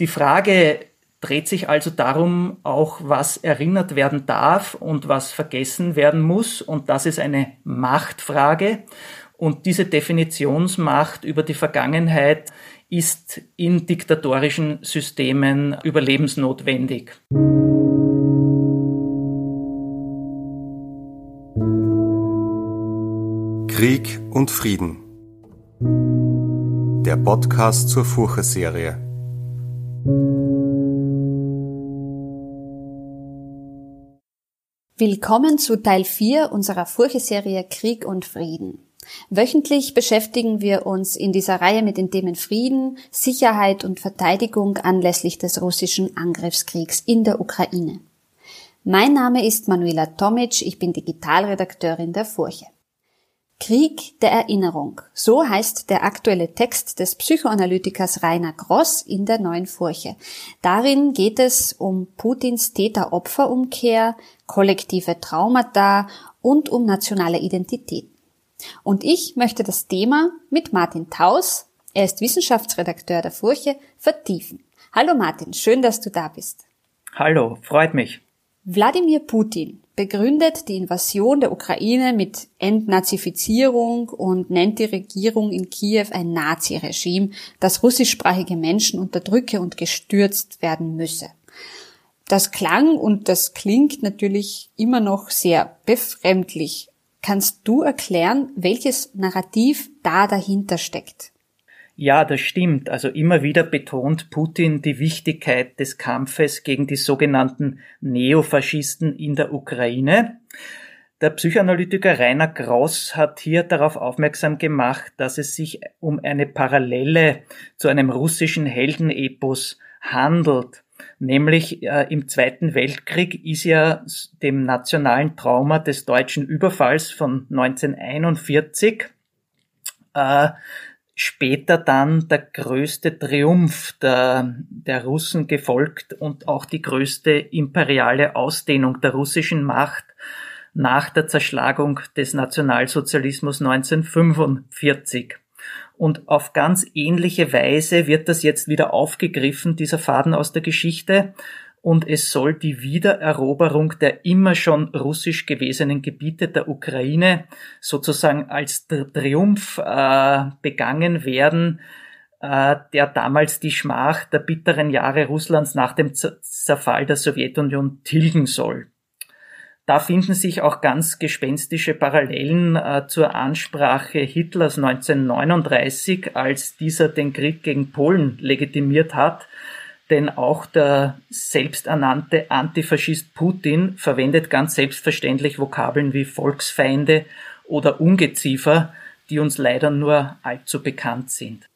Die Frage dreht sich also darum, auch was erinnert werden darf und was vergessen werden muss. Und das ist eine Machtfrage. Und diese Definitionsmacht über die Vergangenheit ist in diktatorischen Systemen überlebensnotwendig. Krieg und Frieden. Der Podcast zur Furche-Serie. Willkommen zu Teil 4 unserer Furche-Serie Krieg und Frieden. Wöchentlich beschäftigen wir uns in dieser Reihe mit den Themen Frieden, Sicherheit und Verteidigung anlässlich des russischen Angriffskriegs in der Ukraine. Mein Name ist Manuela Tomic, ich bin Digitalredakteurin der Furche. Krieg der Erinnerung. So heißt der aktuelle Text des Psychoanalytikers Rainer Gross in der neuen Furche. Darin geht es um Putins Täter-Opfer-Umkehr, kollektive Traumata und um nationale Identität. Und ich möchte das Thema mit Martin Taus, er ist Wissenschaftsredakteur der Furche, vertiefen. Hallo Martin, schön, dass du da bist. Hallo, freut mich. Wladimir Putin begründet die Invasion der Ukraine mit Entnazifizierung und nennt die Regierung in Kiew ein Naziregime, das russischsprachige Menschen unterdrücke und gestürzt werden müsse. Das klang und das klingt natürlich immer noch sehr befremdlich. Kannst du erklären, welches Narrativ da dahinter steckt? Ja, das stimmt. Also immer wieder betont Putin die Wichtigkeit des Kampfes gegen die sogenannten Neofaschisten in der Ukraine. Der Psychoanalytiker Rainer Gross hat hier darauf aufmerksam gemacht, dass es sich um eine Parallele zu einem russischen Heldenepos handelt. Nämlich äh, im Zweiten Weltkrieg ist ja dem nationalen Trauma des deutschen Überfalls von 1941 äh, später dann der größte Triumph der, der Russen gefolgt und auch die größte imperiale Ausdehnung der russischen Macht nach der Zerschlagung des Nationalsozialismus 1945. Und auf ganz ähnliche Weise wird das jetzt wieder aufgegriffen, dieser Faden aus der Geschichte und es soll die Wiedereroberung der immer schon russisch gewesenen Gebiete der Ukraine sozusagen als Triumph äh, begangen werden, äh, der damals die Schmach der bitteren Jahre Russlands nach dem Zerfall der Sowjetunion tilgen soll. Da finden sich auch ganz gespenstische Parallelen äh, zur Ansprache Hitlers 1939, als dieser den Krieg gegen Polen legitimiert hat denn auch der selbsternannte Antifaschist Putin verwendet ganz selbstverständlich Vokabeln wie Volksfeinde oder Ungeziefer, die uns leider nur allzu bekannt sind.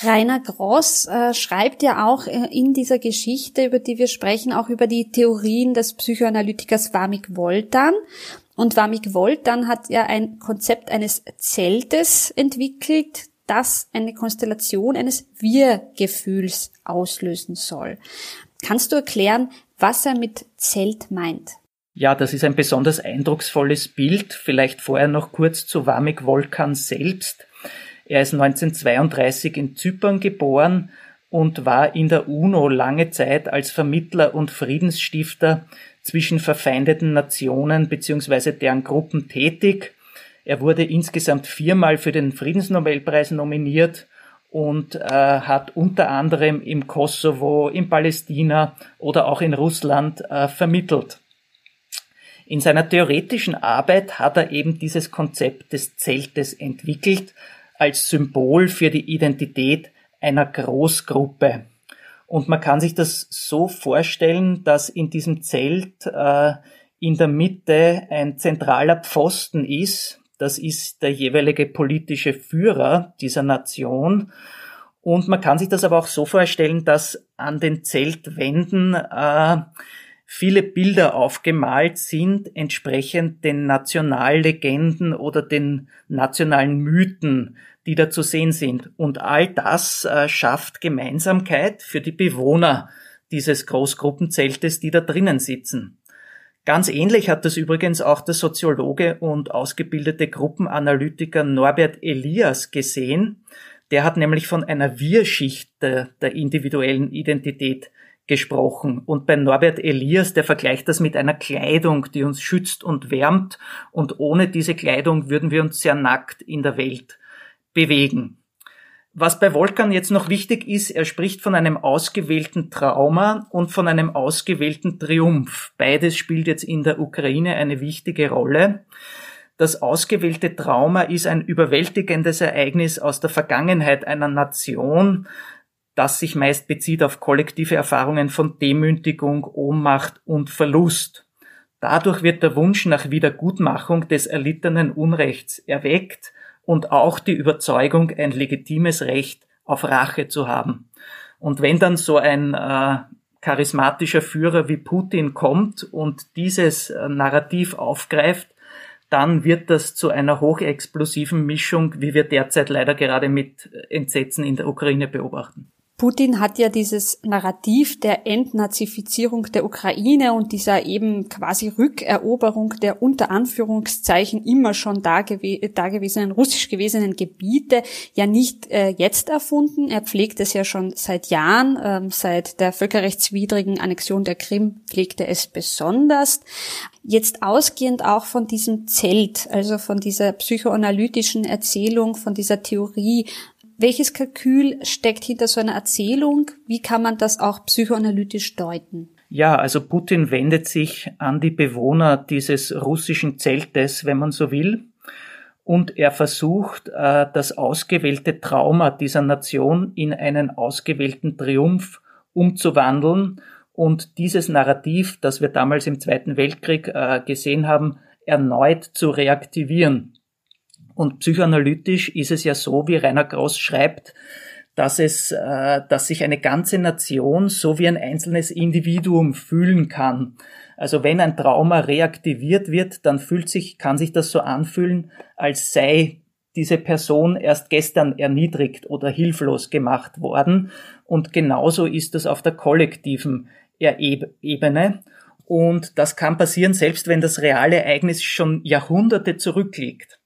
Rainer Gross äh, schreibt ja auch äh, in dieser Geschichte, über die wir sprechen, auch über die Theorien des Psychoanalytikers Vamik Woltan. Und Vamik Woltan hat ja ein Konzept eines Zeltes entwickelt, das eine Konstellation eines Wir-Gefühls auslösen soll. Kannst du erklären, was er mit Zelt meint? Ja, das ist ein besonders eindrucksvolles Bild. Vielleicht vorher noch kurz zu Vamik Volkan selbst. Er ist 1932 in Zypern geboren und war in der UNO lange Zeit als Vermittler und Friedensstifter zwischen verfeindeten Nationen bzw. deren Gruppen tätig er wurde insgesamt viermal für den Friedensnobelpreis nominiert und äh, hat unter anderem im Kosovo, in Palästina oder auch in Russland äh, vermittelt. In seiner theoretischen Arbeit hat er eben dieses Konzept des Zeltes entwickelt als Symbol für die Identität einer Großgruppe. Und man kann sich das so vorstellen, dass in diesem Zelt äh, in der Mitte ein zentraler Pfosten ist, das ist der jeweilige politische Führer dieser Nation. Und man kann sich das aber auch so vorstellen, dass an den Zeltwänden äh, viele Bilder aufgemalt sind, entsprechend den Nationallegenden oder den nationalen Mythen, die da zu sehen sind. Und all das äh, schafft Gemeinsamkeit für die Bewohner dieses Großgruppenzeltes, die da drinnen sitzen. Ganz ähnlich hat das übrigens auch der Soziologe und ausgebildete Gruppenanalytiker Norbert Elias gesehen, Der hat nämlich von einer Wir-Schicht der, der individuellen Identität gesprochen. Und bei Norbert Elias, der vergleicht das mit einer Kleidung, die uns schützt und wärmt. Und ohne diese Kleidung würden wir uns sehr nackt in der Welt bewegen. Was bei Wolkan jetzt noch wichtig ist, er spricht von einem ausgewählten Trauma und von einem ausgewählten Triumph. Beides spielt jetzt in der Ukraine eine wichtige Rolle. Das ausgewählte Trauma ist ein überwältigendes Ereignis aus der Vergangenheit einer Nation, das sich meist bezieht auf kollektive Erfahrungen von Demütigung, Ohnmacht und Verlust. Dadurch wird der Wunsch nach Wiedergutmachung des erlittenen Unrechts erweckt und auch die Überzeugung, ein legitimes Recht auf Rache zu haben. Und wenn dann so ein äh, charismatischer Führer wie Putin kommt und dieses äh, Narrativ aufgreift, dann wird das zu einer hochexplosiven Mischung, wie wir derzeit leider gerade mit Entsetzen in der Ukraine beobachten. Putin hat ja dieses Narrativ der Entnazifizierung der Ukraine und dieser eben quasi Rückeroberung der unter Anführungszeichen immer schon dagewesenen, russisch gewesenen Gebiete ja nicht äh, jetzt erfunden. Er pflegt es ja schon seit Jahren. Ähm, seit der völkerrechtswidrigen Annexion der Krim pflegte es besonders. Jetzt ausgehend auch von diesem Zelt, also von dieser psychoanalytischen Erzählung, von dieser Theorie, welches Kalkül steckt hinter so einer Erzählung? Wie kann man das auch psychoanalytisch deuten? Ja, also Putin wendet sich an die Bewohner dieses russischen Zeltes, wenn man so will, und er versucht, äh, das ausgewählte Trauma dieser Nation in einen ausgewählten Triumph umzuwandeln und dieses Narrativ, das wir damals im Zweiten Weltkrieg äh, gesehen haben, erneut zu reaktivieren. Und psychoanalytisch ist es ja so, wie Rainer Gross schreibt, dass es, äh, dass sich eine ganze Nation so wie ein einzelnes Individuum fühlen kann. Also wenn ein Trauma reaktiviert wird, dann fühlt sich, kann sich das so anfühlen, als sei diese Person erst gestern erniedrigt oder hilflos gemacht worden. Und genauso ist es auf der kollektiven Ebene. Und das kann passieren, selbst wenn das reale Ereignis schon Jahrhunderte zurückliegt.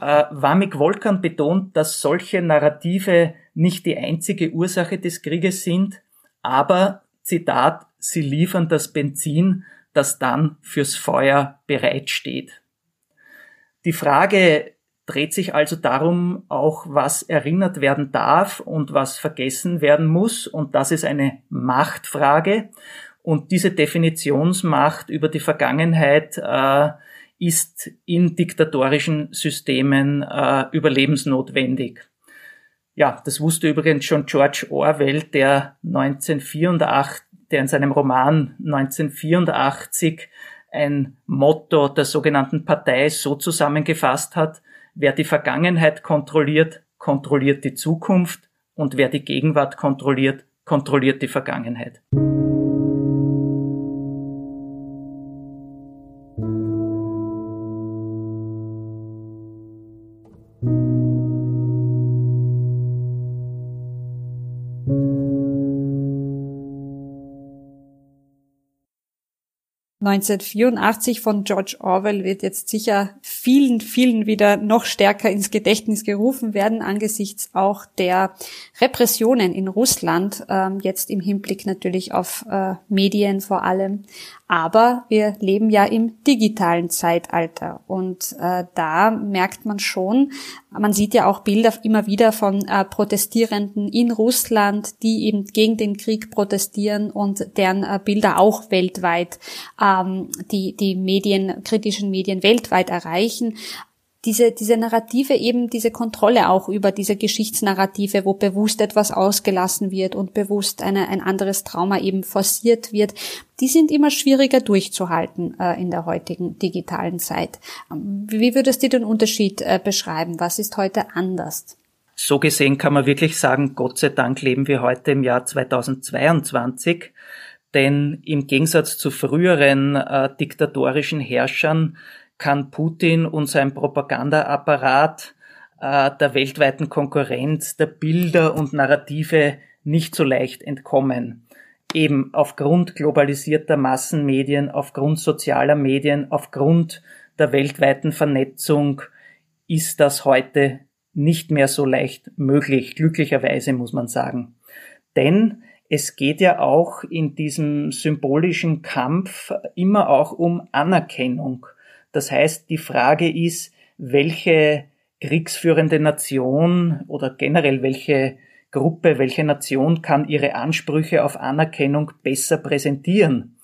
Äh, Wamik Wolkan betont, dass solche Narrative nicht die einzige Ursache des Krieges sind, aber, Zitat, sie liefern das Benzin, das dann fürs Feuer bereitsteht. Die Frage dreht sich also darum, auch was erinnert werden darf und was vergessen werden muss, und das ist eine Machtfrage. Und diese Definitionsmacht über die Vergangenheit äh, ist in diktatorischen Systemen äh, überlebensnotwendig. Ja, das wusste übrigens schon George Orwell, der 1984, der in seinem Roman 1984 ein Motto der sogenannten Partei so zusammengefasst hat, wer die Vergangenheit kontrolliert, kontrolliert die Zukunft und wer die Gegenwart kontrolliert, kontrolliert die Vergangenheit. 1984 von George Orwell wird jetzt sicher vielen, vielen wieder noch stärker ins Gedächtnis gerufen werden, angesichts auch der Repressionen in Russland, ähm, jetzt im Hinblick natürlich auf äh, Medien vor allem. Aber wir leben ja im digitalen Zeitalter und äh, da merkt man schon, man sieht ja auch Bilder immer wieder von äh, Protestierenden in Russland, die eben gegen den Krieg protestieren und deren Bilder auch weltweit ähm, die die Medien kritischen Medien weltweit erreichen diese, diese Narrative eben, diese Kontrolle auch über diese Geschichtsnarrative, wo bewusst etwas ausgelassen wird und bewusst eine, ein anderes Trauma eben forciert wird, die sind immer schwieriger durchzuhalten äh, in der heutigen digitalen Zeit. Ähm, wie würdest du den Unterschied äh, beschreiben? Was ist heute anders? So gesehen kann man wirklich sagen, Gott sei Dank leben wir heute im Jahr 2022, denn im Gegensatz zu früheren äh, diktatorischen Herrschern kann Putin und sein Propagandaapparat äh, der weltweiten Konkurrenz der Bilder und Narrative nicht so leicht entkommen. Eben aufgrund globalisierter Massenmedien, aufgrund sozialer Medien, aufgrund der weltweiten Vernetzung ist das heute nicht mehr so leicht möglich, glücklicherweise muss man sagen. Denn es geht ja auch in diesem symbolischen Kampf immer auch um Anerkennung. Das heißt, die Frage ist, welche kriegsführende Nation oder generell welche Gruppe, welche Nation kann ihre Ansprüche auf Anerkennung besser präsentieren.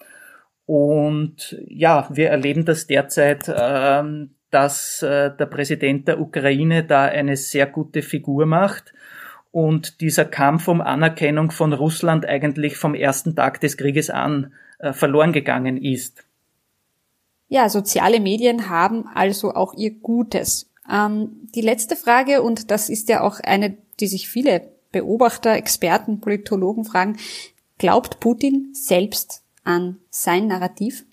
Und ja, wir erleben das derzeit, äh, dass äh, der Präsident der Ukraine da eine sehr gute Figur macht und dieser Kampf um Anerkennung von Russland eigentlich vom ersten Tag des Krieges an äh, verloren gegangen ist. Ja, soziale Medien haben also auch ihr Gutes. Ähm, die letzte Frage, und das ist ja auch eine, die sich viele Beobachter, Experten, Politologen fragen, glaubt Putin selbst an sein Narrativ?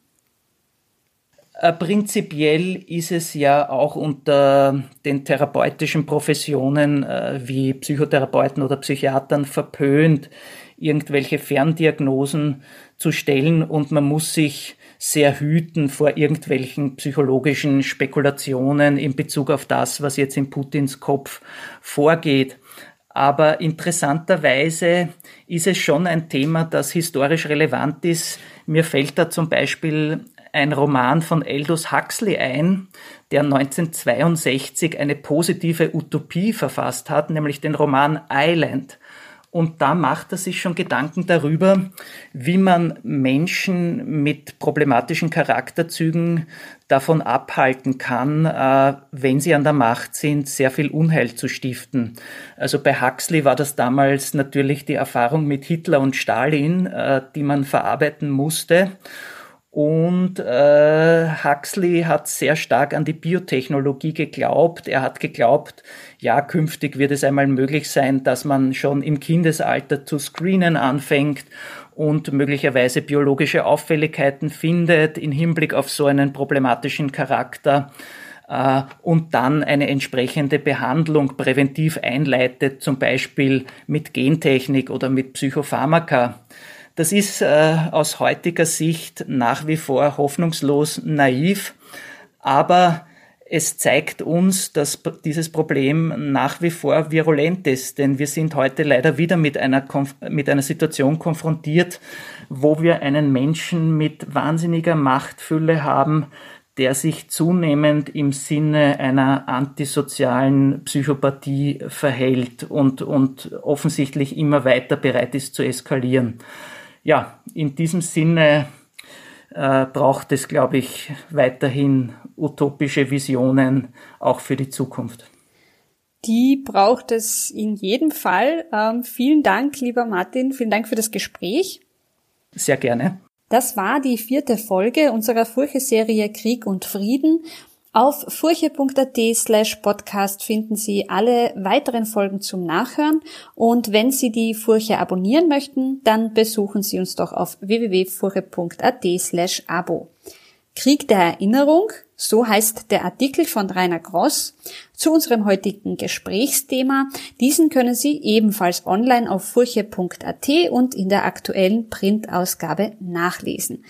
Äh, prinzipiell ist es ja auch unter den therapeutischen Professionen äh, wie Psychotherapeuten oder Psychiatern verpönt, irgendwelche Ferndiagnosen zu stellen und man muss sich sehr hüten vor irgendwelchen psychologischen Spekulationen in Bezug auf das, was jetzt in Putins Kopf vorgeht. Aber interessanterweise ist es schon ein Thema, das historisch relevant ist. Mir fällt da zum Beispiel ein Roman von Aldous Huxley ein, der 1962 eine positive Utopie verfasst hat, nämlich den Roman Island. Und da macht er sich schon Gedanken darüber, wie man Menschen mit problematischen Charakterzügen davon abhalten kann, äh, wenn sie an der Macht sind, sehr viel Unheil zu stiften. Also bei Huxley war das damals natürlich die Erfahrung mit Hitler und Stalin, äh, die man verarbeiten musste. Und äh, Huxley hat sehr stark an die Biotechnologie geglaubt. Er hat geglaubt, ja, künftig wird es einmal möglich sein, dass man schon im Kindesalter zu screenen anfängt und möglicherweise biologische Auffälligkeiten findet im Hinblick auf so einen problematischen Charakter äh, und dann eine entsprechende Behandlung präventiv einleitet, zum Beispiel mit Gentechnik oder mit Psychopharmaka. Das ist äh, aus heutiger Sicht nach wie vor hoffnungslos naiv, aber es zeigt uns, dass dieses Problem nach wie vor virulent ist, denn wir sind heute leider wieder mit einer, mit einer Situation konfrontiert, wo wir einen Menschen mit wahnsinniger Machtfülle haben, der sich zunehmend im Sinne einer antisozialen Psychopathie verhält und, und offensichtlich immer weiter bereit ist zu eskalieren ja, in diesem Sinne äh, braucht es, glaube ich, weiterhin utopische Visionen auch für die Zukunft. Die braucht es in jedem Fall. Ähm, vielen Dank, lieber Martin. Vielen Dank für das Gespräch. Sehr gerne. Das war die vierte Folge unserer Furche-Serie Krieg und Frieden. Auf furche.at slash podcast finden Sie alle weiteren Folgen zum Nachhören und wenn Sie die Furche abonnieren möchten, dann besuchen Sie uns doch auf www.furche.at slash abo. Krieg der Erinnerung, so heißt der Artikel von Rainer Gross zu unserem heutigen Gesprächsthema. Diesen können Sie ebenfalls online auf furche.at und in der aktuellen Printausgabe nachlesen.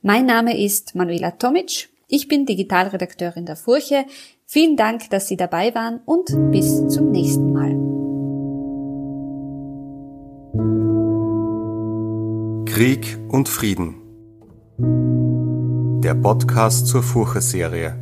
Mein Name ist Manuela Tomic. Ich bin Digitalredakteurin der Furche. Vielen Dank, dass Sie dabei waren und bis zum nächsten Mal. Krieg und Frieden. Der Podcast zur Furche-Serie.